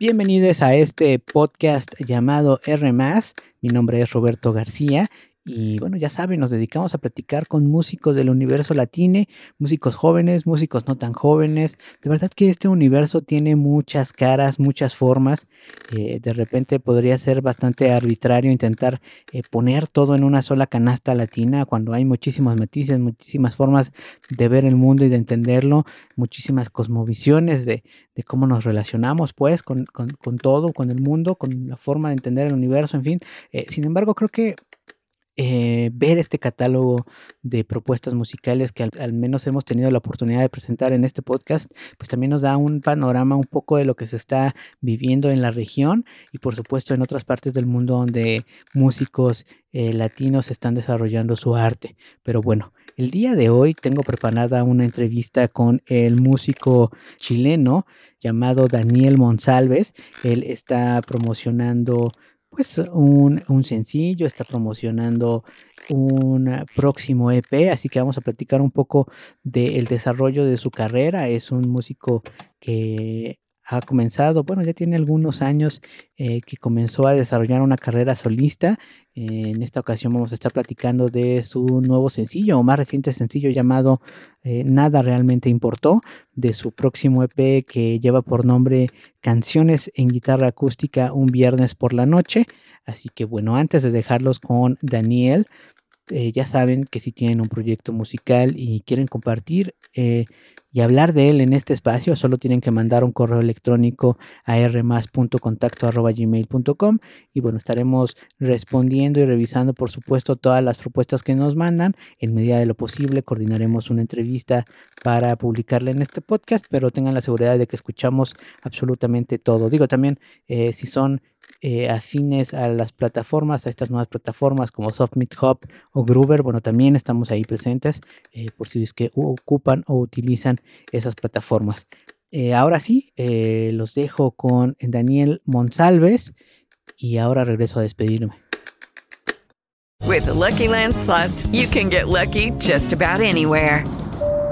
Bienvenidos a este podcast llamado R. Mi nombre es Roberto García y bueno, ya saben, nos dedicamos a platicar con músicos del universo latino, músicos jóvenes, músicos no tan jóvenes. De verdad que este universo tiene muchas caras, muchas formas. Eh, de repente podría ser bastante arbitrario intentar eh, poner todo en una sola canasta latina cuando hay muchísimas matices, muchísimas formas de ver el mundo y de entenderlo, muchísimas cosmovisiones de, cómo nos relacionamos pues con, todo, con el mundo, con la forma de entender el universo, en fin. Eh, sin embargo, creo que eh, ver este catálogo de propuestas musicales que al, menos hemos tenido la oportunidad de presentar en este podcast, pues también nos da un panorama un poco de lo que se está viviendo en la región y por supuesto en otras partes del mundo donde músicos eh, latinos están desarrollando su arte. Pero bueno, el día de hoy tengo preparada una entrevista con el músico chileno llamado Daniel Monsalves. Él está promocionando pues un, un sencillo, está promocionando un próximo EP, así que vamos a platicar un poco del desarrollo de su carrera. Es un músico que ha comenzado, bueno, ya tiene algunos años eh, que comenzó a desarrollar una carrera solista. en esta ocasión vamos a estar platicando de su nuevo sencillo o más reciente sencillo llamado eh, Nada realmente importó, de su próximo EP que lleva por nombre Canciones en guitarra acústica un viernes por la noche. Así que bueno, antes de dejarlos con Daniel, eh, ya saben que si tienen un proyecto musical y quieren compartir eh, y hablar de él en este espacio, solo tienen que mandar un correo electrónico a rmas.contacto.gmail.com y bueno, estaremos respondiendo y revisando por supuesto todas las propuestas que nos mandan. En medida de lo posible coordinaremos una entrevista para publicarla en este podcast, pero tengan la seguridad de que escuchamos absolutamente todo. Digo también, eh, si son eh, afines a las plataformas, a estas nuevas plataformas como SoftMeet Hub o Groover, bueno, también estamos ahí presentes eh, por si es que ocupan o utilizan esas plataformas. Eh, ahora sí, los dejo con Daniel Monsalves y ahora regreso a despedirme. With Lucky Land slots, you can get lucky just about anywhere.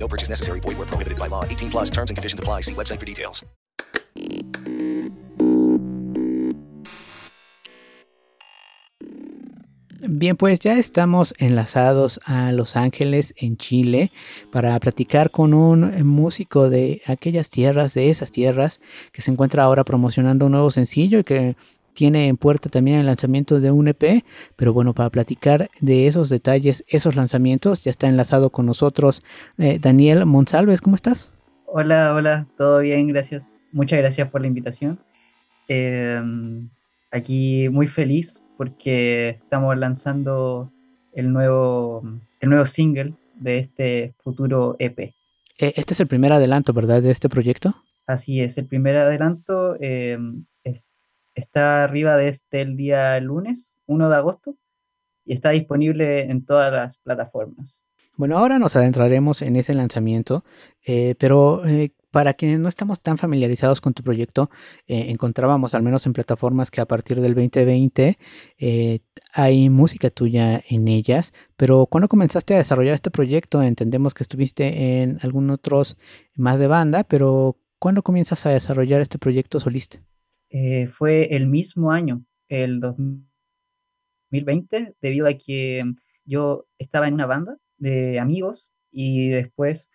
No purchase necessary. Void where prohibited by law. 18 plus terms and conditions apply. See website for details. Bien, pues ya estamos enlazados a Los Ángeles, en Chile, para platicar con un músico de aquellas tierras, de esas tierras, que se encuentra ahora promocionando un nuevo sencillo y que tiene en puerta también el lanzamiento de un EP, pero bueno, para platicar de esos detalles, esos lanzamientos, ya está enlazado con nosotros eh, Daniel Monsalves, ¿cómo estás? Hola, hola, todo bien, gracias. Muchas gracias por la invitación. Em, aquí muy feliz porque estamos lanzando el nuevo, el nuevo single de este futuro EP. Eh, este es el primer adelanto, ¿verdad? De este proyecto. Así es, el primer adelanto em, es, está arriba de este el día lunes, 1 de agosto, y está disponible en todas las plataformas. Bueno, ahora nos adentraremos en ese lanzamiento, eh, pero eh, para quienes no estamos tan familiarizados con tu proyecto, eh, encontrábamos, al menos en plataformas que a partir del 2020 eh, hay música tuya en ellas, pero cuando comenzaste a desarrollar este proyecto, entendemos que estuviste en algunos otros más de banda, pero ¿cuándo comienzas a desarrollar este proyecto solista? Eh, fue el mismo año, el 2020, debido a que yo estaba en una banda de amigos y después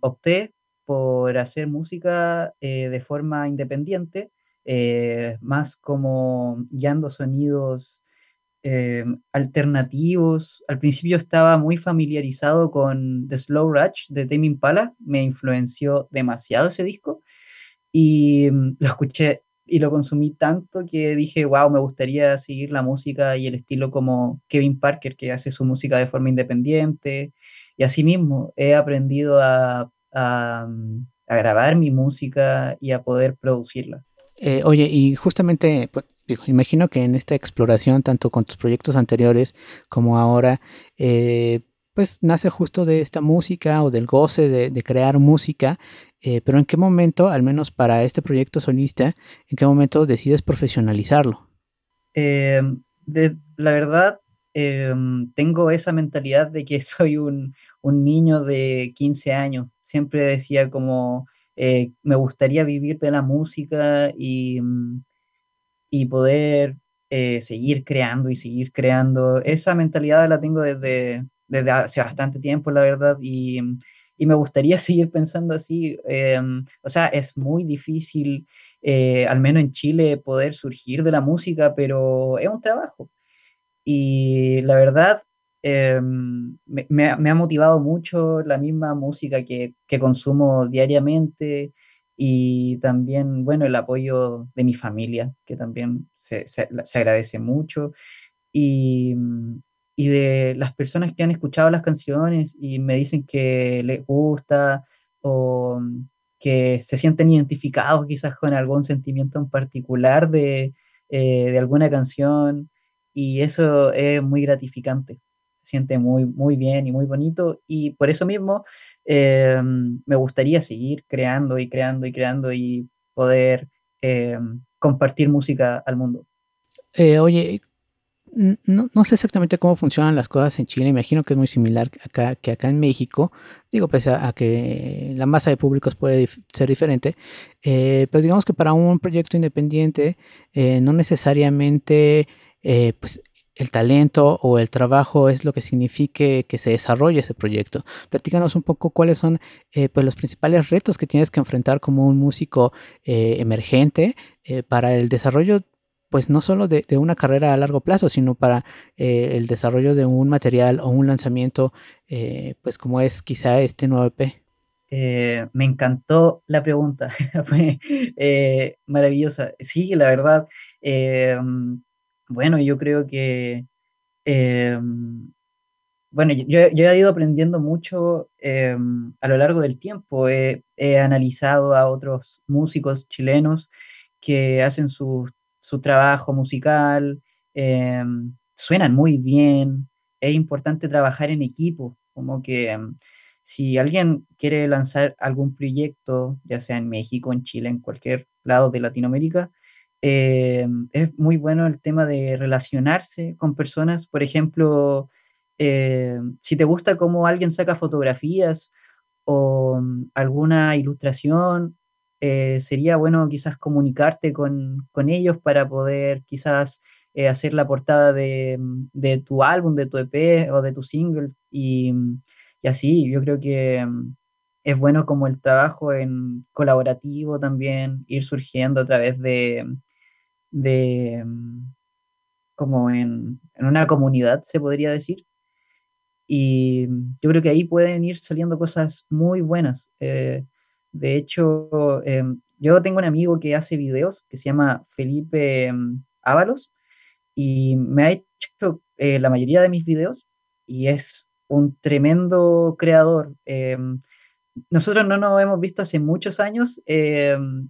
opté por hacer música eh, de forma independiente, eh, más como guiando sonidos eh, alternativos. Al principio estaba muy familiarizado con The Slow Rush de Tame Impala, me influenció demasiado ese disco y mm, lo escuché y lo consumí tanto que dije, wow, me gustaría seguir la música y el estilo como Kevin Parker, que hace su música de forma independiente. Y asimismo, he aprendido a a, grabar mi música y a poder producirla. Eh, oye, y justamente, pues, imagino que en esta exploración, tanto con tus proyectos anteriores como ahora, eh, pues nace justo de esta música o del goce de, crear música, eh, pero ¿en qué momento, al menos para este proyecto solista, en qué momento decides profesionalizarlo? De, la verdad, tengo esa mentalidad de que soy un, un niño de 15 años siempre decía como, eh, me gustaría vivir de la música y, y poder eh, seguir creando y seguir creando. Esa mentalidad la tengo desde, desde hace bastante tiempo, la verdad, y, y me gustaría seguir pensando así. Em, o sea, es muy difícil, eh, al menos en Chile, poder surgir de la música, pero es un trabajo. Y la verdad, Em, me, ha motivado mucho la misma música que, consumo diariamente y también, bueno, el apoyo de mi familia, que también se, agradece mucho, y, y, de las personas que han escuchado las canciones y me dicen que les gusta o que se sienten identificados quizás con algún sentimiento en particular de, eh, de alguna canción, y eso es muy gratificante siente muy, muy bien y muy bonito. Y por eso mismo eh, me gustaría seguir creando y creando y creando y poder eh, compartir música al mundo. Oye, no, sé exactamente cómo funcionan las cosas en Chile, imagino que es muy similar acá, que acá en México, digo, pese a, que la masa de públicos puede ser diferente, pero digamos que para un proyecto independiente no necesariamente pues el talento o el trabajo es lo que signifique que se desarrolle ese proyecto. Platícanos un poco cuáles son eh, pues los principales retos que tienes que enfrentar como un músico eh, emergente eh, para el desarrollo, pues no solo de, una carrera a largo plazo, sino para el desarrollo de un material o un lanzamiento, pues como es quizá este nuevo EP. me encantó la pregunta, fue maravillosa. Sí, la verdad, bueno, yo creo que, bueno, yo, he ido aprendiendo mucho a lo largo del tiempo. He, analizado a otros músicos chilenos que hacen su, trabajo musical, em, suenan muy bien. Es importante trabajar en equipo, como que si alguien quiere lanzar algún proyecto, ya sea en México, en Chile, en cualquier lado de Latinoamérica, eh, es muy bueno el tema de relacionarse con personas. Por ejemplo, eh, si te gusta cómo alguien saca fotografías o alguna ilustración, eh, sería bueno quizás comunicarte con, ellos para poder quizás eh, hacer la portada de, de, tu álbum, de tu EP o de tu single y, y así. Yo creo que es bueno como el trabajo en colaborativo también, ir surgiendo a través de, de como en, en una comunidad, se podría decir. Y yo creo que ahí pueden ir saliendo cosas muy buenas. Eh, de hecho, em, yo tengo un amigo que hace videos que se llama Felipe em, Ábalos y me ha hecho eh, la mayoría de mis videos y es un tremendo creador. Em, nosotros no nos hemos visto hace muchos años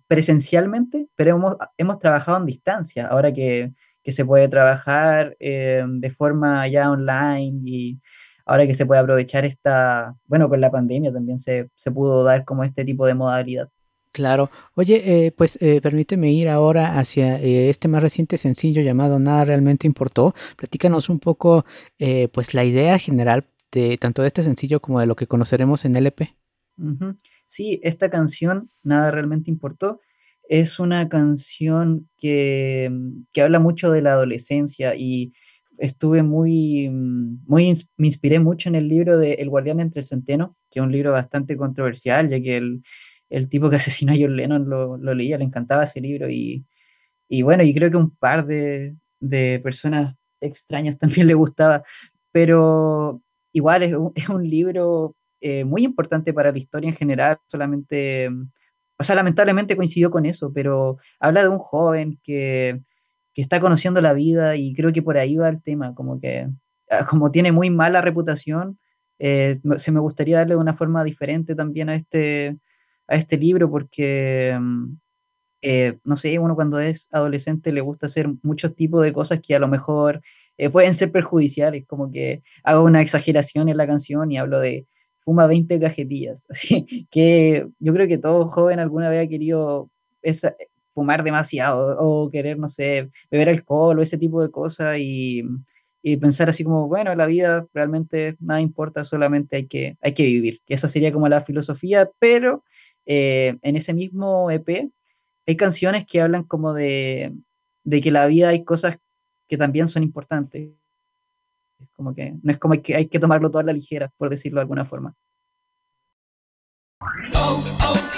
presencialmente, pero hemos, hemos trabajado en distancia, ahora que, que se puede trabajar de forma ya online y ahora que se puede aprovechar esta, bueno, con la pandemia también se, se pudo dar como este tipo de modalidad. Claro. Oye, eh, pues eh, permíteme ir ahora hacia eh, este más reciente sencillo llamado Nada realmente importó. Platícanos un poco, pues la idea general de tanto de este sencillo como de lo que conoceremos en LP. Sí, esta canción, Nada realmente importó, es una canción que, que habla mucho de la adolescencia y estuve muy, mm, muy, me inspiré mucho en el libro de El guardián entre el centeno, que es un libro bastante controversial, ya que el, el tipo que asesinó a John Lennon lo, lo, leía, le encantaba ese libro y, y bueno, y creo que un par de, de personas extrañas también le gustaba, pero igual es un, es un libro eh, muy importante para la historia en general, solamente, o sea, lamentablemente coincidió con eso, pero habla de un joven que que está conociendo la vida y creo que por ahí va el tema, como que ah, como tiene muy mala reputación, eh, se me gustaría darle de una forma diferente también a este, a este libro porque, mm, eh, no sé, uno cuando es adolescente le gusta hacer muchos tipos de cosas que a lo mejor eh, pueden ser perjudiciales, como que hago una exageración en la canción y hablo de fuma 20 cajetillas, así que yo creo que todo joven alguna vez ha querido fumar demasiado o querer, no sé, beber alcohol o ese tipo de cosas y, y, pensar así como, bueno, la vida realmente nada importa, solamente hay que, hay que vivir. Que esa sería como la filosofía, pero eh, en ese mismo EP hay canciones que hablan como de, de que la vida hay cosas que también son importantes. Como que no es como que hay que tomarlo toda la ligera, por decirlo de alguna forma. Oh, oh,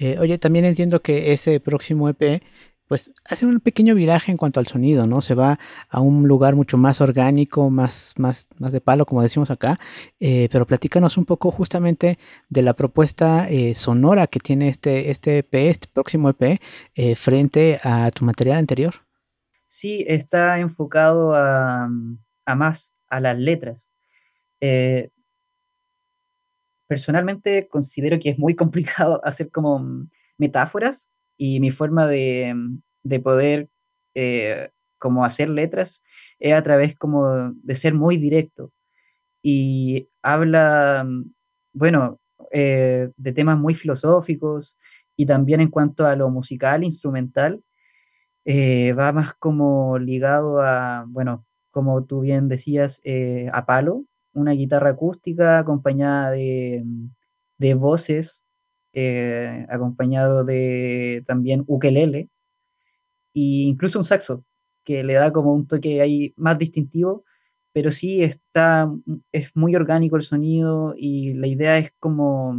Eh, oye, también entiendo que ese próximo EP, pues hace un pequeño viraje en cuanto al sonido, ¿no? Se va a un lugar mucho más orgánico, más, más, más de palo, como decimos acá. Eh, pero platícanos un poco justamente de la propuesta eh, sonora que tiene este, este EP, este próximo EP, frente a tu material anterior. Sí, está enfocado a, a más a las letras personalmente considero que es muy complicado hacer como mm, metáforas y mi forma de, mm, de poder eh, como hacer letras es a través como de ser muy directo. Y habla, mm, bueno, eh, de temas muy filosóficos y también en cuanto a lo musical, instrumental, eh, va más como ligado a, bueno, como tú bien decías, a palo, una guitarra acústica acompañada de, de voces, eh, acompañado de también ukelele e incluso un saxo, que le da como un toque ahí más distintivo, pero sí está, es muy orgánico el sonido y la idea es como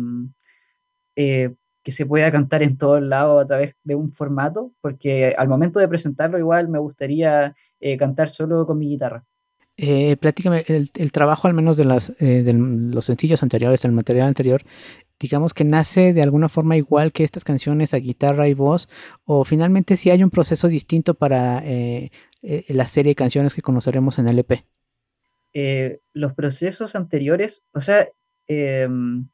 eh, que se pueda cantar en todos lados a través de un formato, porque al momento de presentarlo igual me gustaría eh, cantar solo con mi guitarra. Eh, platícame, el, trabajo al menos de, las, eh, de los sencillos anteriores, el material anterior, digamos que nace de alguna forma igual que estas canciones a guitarra y voz, o finalmente si hay un proceso distinto para eh, eh, la serie de canciones que conoceremos en el EP. los procesos anteriores, o sea, em,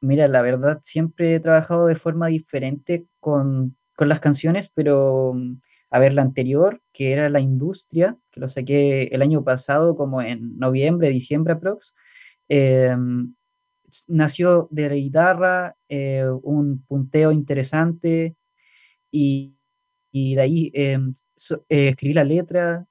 mira, la verdad siempre he trabajado de forma diferente con con las canciones, pero a ver, la anterior, que era La Industria, que lo saqué el año pasado, como en noviembre, diciembre aprox, em, nació de la guitarra, eh, un punteo interesante y, y de ahí em, eh, escribí la letra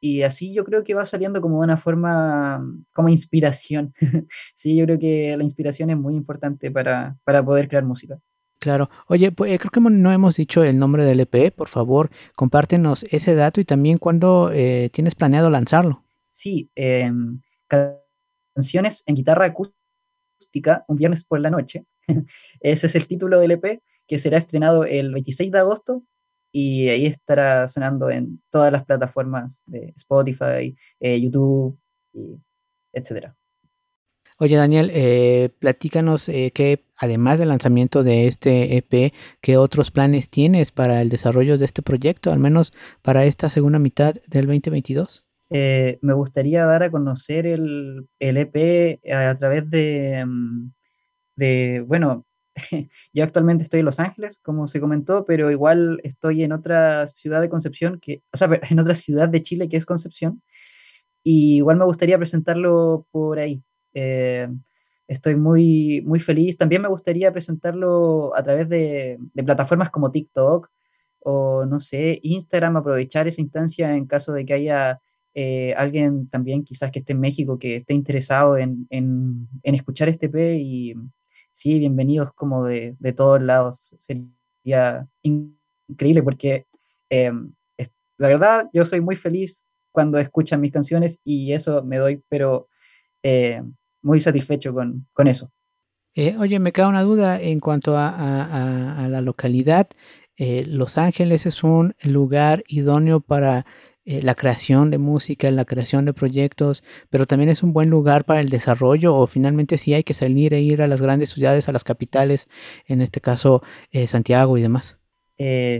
y así yo creo que va saliendo como de una forma, como inspiración. sí, yo creo que la inspiración es muy importante para, para poder crear música. Claro. Oye, pues eh, creo que no hemos dicho el nombre del EP. Por favor, compártenos ese dato y también cuándo eh, tienes planeado lanzarlo. Sí, em, canciones en guitarra acústica, un viernes por la noche. ese es el título del EP que será estrenado el 26 de agosto y ahí estará sonando en todas las plataformas de Spotify, eh, YouTube, y etcétera. Oye, Daniel, eh, platícanos eh, que además del lanzamiento de este EP, ¿qué otros planes tienes para el desarrollo de este proyecto, al menos para esta segunda mitad del 2022? Eh, me gustaría dar a conocer el, EP a, través de, mm, de, bueno, yo actualmente estoy en Los Ángeles, como se comentó, pero igual estoy en otra ciudad de Concepción, que, o sea, en otra ciudad de Chile que es Concepción, y igual me gustaría presentarlo por ahí. Eh, estoy muy, muy feliz. También me gustaría presentarlo a través de, plataformas como TikTok o, no sé, Instagram, aprovechar esa instancia en caso de que haya eh, alguien también quizás que esté en México que esté interesado en, en, escuchar este P y sí, bienvenidos como de, de todos lados. Sería increíble porque eh, la verdad yo soy muy feliz cuando escuchan mis canciones y eso me doy, pero muy satisfecho con, con eso. Eh, oye, me queda una duda en cuanto a, a, la localidad. Eh, Los Ángeles es un lugar idóneo para eh, la creación de música, la creación de proyectos, pero también es un buen lugar para el desarrollo o finalmente sí hay que salir e ir a las grandes ciudades, a las capitales, en este caso Santiago y demás.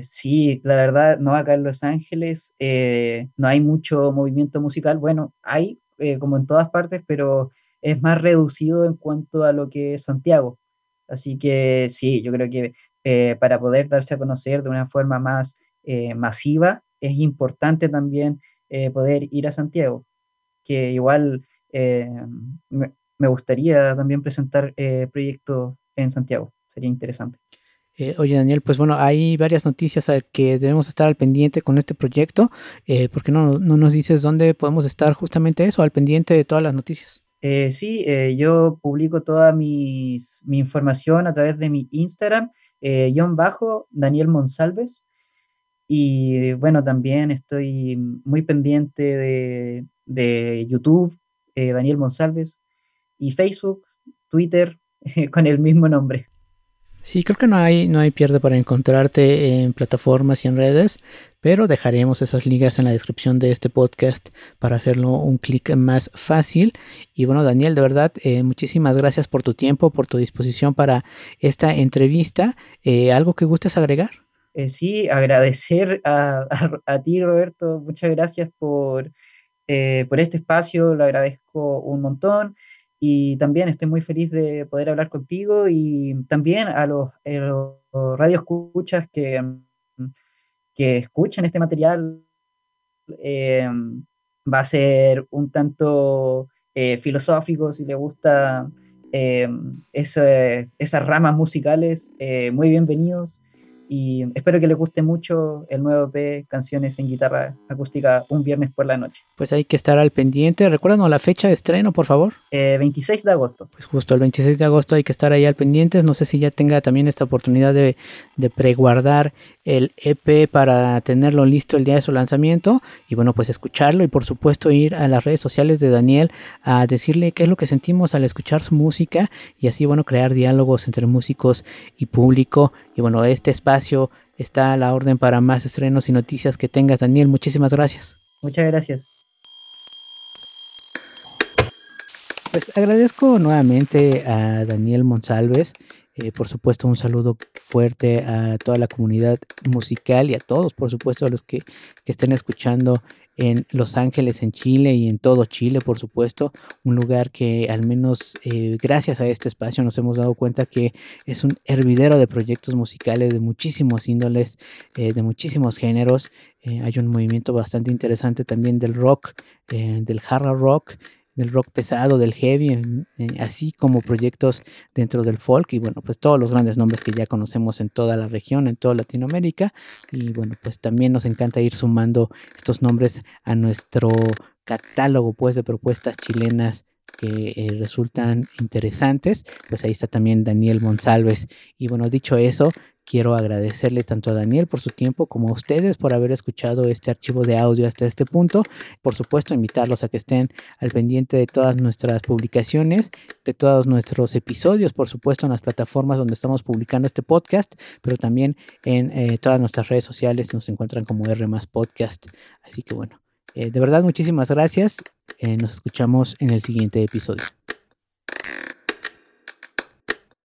sí, la verdad, no acá en Los Ángeles no hay mucho movimiento musical. Bueno, hay como en todas partes, pero es más reducido en cuanto a lo que es Santiago. Así que sí, yo creo que eh, para poder darse a conocer de una forma más eh, masiva, es importante también eh, poder ir a Santiago, que igual me, gustaría también presentar proyectos en Santiago, sería interesante. oye Daniel, pues bueno, hay varias noticias al que debemos estar al pendiente con este proyecto. ¿Por qué no, no, nos dices dónde podemos estar justamente eso, al pendiente de todas las noticias? Eh, sí, eh, yo publico toda mi información a través de mi Instagram, eh, bajo, Daniel Monsalves. Y bueno, también estoy muy pendiente de, de YouTube, Daniel Monsalves, y Facebook, Twitter, con el mismo nombre. Sí, creo que no hay, no hay pierde para encontrarte en plataformas y en redes, pero dejaremos esas ligas en la descripción de este podcast para hacerlo un clic más fácil. Y bueno, Daniel, de verdad, eh, muchísimas gracias por tu tiempo, por tu disposición para esta entrevista. Eh, ¿Algo que gustes agregar? Eh, sí, agradecer a, a, ti, Roberto. Muchas gracias por, por este espacio, lo agradezco un montón y también estoy muy feliz de poder hablar contigo y también a los, radioescuchas que, que escuchan este material. Eh, va a ser un tanto eh, filosófico si le gusta eh, esas ramas musicales, muy bienvenidos y espero que les guste mucho el nuevo EP Canciones en Guitarra Acústica un viernes por la noche. Pues hay que estar al pendiente. Recuérdanos la fecha de estreno, por favor. 26 de agosto. Pues justo el 26 de agosto hay que estar ahí al pendiente. No sé si ya tenga también esta oportunidad de, de preguardar el EP para tenerlo listo el día de su lanzamiento y bueno pues escucharlo y por supuesto ir a las redes sociales de Daniel a decirle qué es lo que sentimos al escuchar su música y así bueno crear diálogos entre músicos y público. Y bueno este espacio está a la orden para más estrenos y noticias que tengas Daniel. Muchísimas gracias. Muchas gracias. Pues agradezco nuevamente a Daniel Monsalves eh, por supuesto, un saludo fuerte a toda la comunidad musical y a todos, por supuesto, a los que, estén escuchando en Los Ángeles, en Chile y en todo Chile, por supuesto. Un lugar que al menos eh, gracias a este espacio nos hemos dado cuenta que es un hervidero de proyectos musicales de muchísimos índoles, eh, de muchísimos géneros. Hay un movimiento bastante interesante también del rock, del hard rock del rock pesado, del heavy, así como proyectos dentro del folk y bueno, pues todos los grandes nombres que ya conocemos en toda la región, en toda Latinoamérica y bueno, pues también nos encanta ir sumando estos nombres a nuestro catálogo pues de propuestas chilenas que eh, resultan interesantes, pues ahí está también Daniel Monsalves. Y bueno, dicho eso, Quiero agradecerle tanto a Daniel por su tiempo como a ustedes por haber escuchado este archivo de audio hasta este punto. Por supuesto, invitarlos a que estén al pendiente de todas nuestras publicaciones, de todos nuestros episodios, por supuesto, en las plataformas donde estamos publicando este podcast, pero también en eh, todas nuestras redes sociales nos encuentran como R Podcast. Así que bueno, eh, de verdad, muchísimas gracias. Eh, nos escuchamos en el siguiente episodio.